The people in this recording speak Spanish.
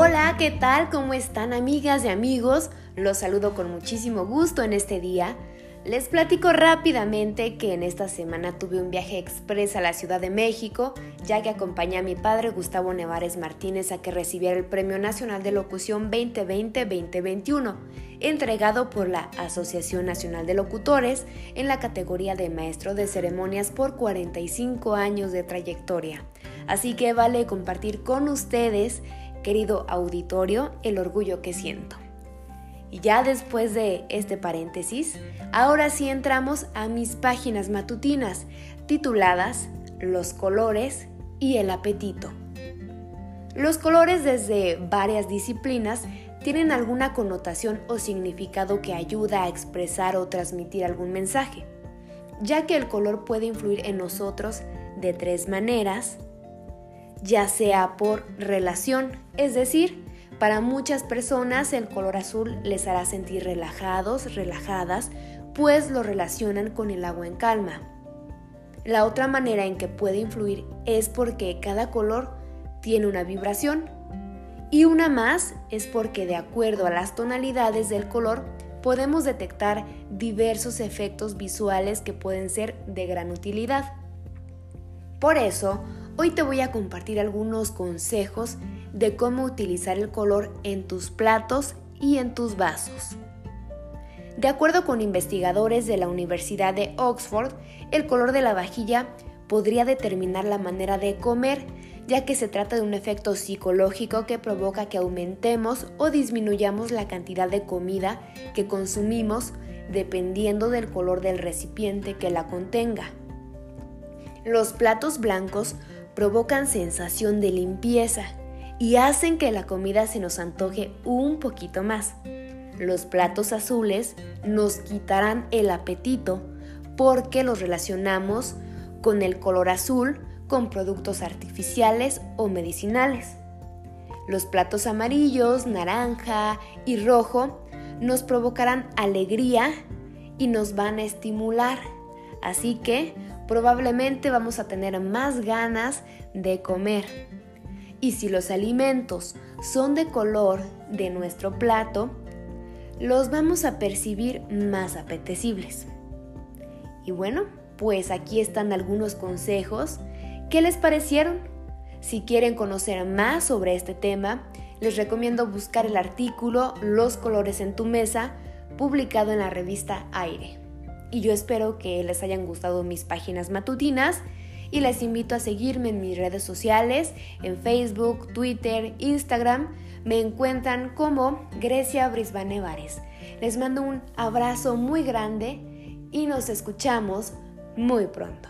Hola, ¿qué tal? ¿Cómo están amigas y amigos? Los saludo con muchísimo gusto en este día. Les platico rápidamente que en esta semana tuve un viaje express a la Ciudad de México, ya que acompañé a mi padre Gustavo Nevares Martínez a que recibiera el Premio Nacional de Locución 2020-2021, entregado por la Asociación Nacional de Locutores en la categoría de Maestro de Ceremonias por 45 años de trayectoria. Así que vale compartir con ustedes, querido auditorio, el orgullo que siento. Y ya después de este paréntesis, ahora sí entramos a mis páginas matutinas tituladas Los colores y el apetito. Los colores desde varias disciplinas tienen alguna connotación o significado que ayuda a expresar o transmitir algún mensaje, ya que el color puede influir en nosotros de tres maneras, ya sea por relación, es decir, para muchas personas el color azul les hará sentir relajados, relajadas, pues lo relacionan con el agua en calma. La otra manera en que puede influir es porque cada color tiene una vibración. Y una más es porque de acuerdo a las tonalidades del color podemos detectar diversos efectos visuales que pueden ser de gran utilidad. Por eso, hoy te voy a compartir algunos consejos de cómo utilizar el color en tus platos y en tus vasos. De acuerdo con investigadores de la Universidad de Oxford, el color de la vajilla podría determinar la manera de comer, ya que se trata de un efecto psicológico que provoca que aumentemos o disminuyamos la cantidad de comida que consumimos dependiendo del color del recipiente que la contenga. Los platos blancos provocan sensación de limpieza y hacen que la comida se nos antoje un poquito más. Los platos azules nos quitarán el apetito porque los relacionamos con el color azul con productos artificiales o medicinales. Los platos amarillos, naranja y rojo nos provocarán alegría y nos van a estimular. Así que probablemente vamos a tener más ganas de comer. Y si los alimentos son de color de nuestro plato, los vamos a percibir más apetecibles. Y bueno, pues aquí están algunos consejos. ¿Qué les parecieron? Si quieren conocer más sobre este tema, les recomiendo buscar el artículo Los colores en tu mesa, publicado en la revista Aire y yo espero que les hayan gustado mis páginas matutinas y les invito a seguirme en mis redes sociales, en Facebook, Twitter, Instagram. Me encuentran como Grecia Brisbane Vares. Les mando un abrazo muy grande y nos escuchamos muy pronto.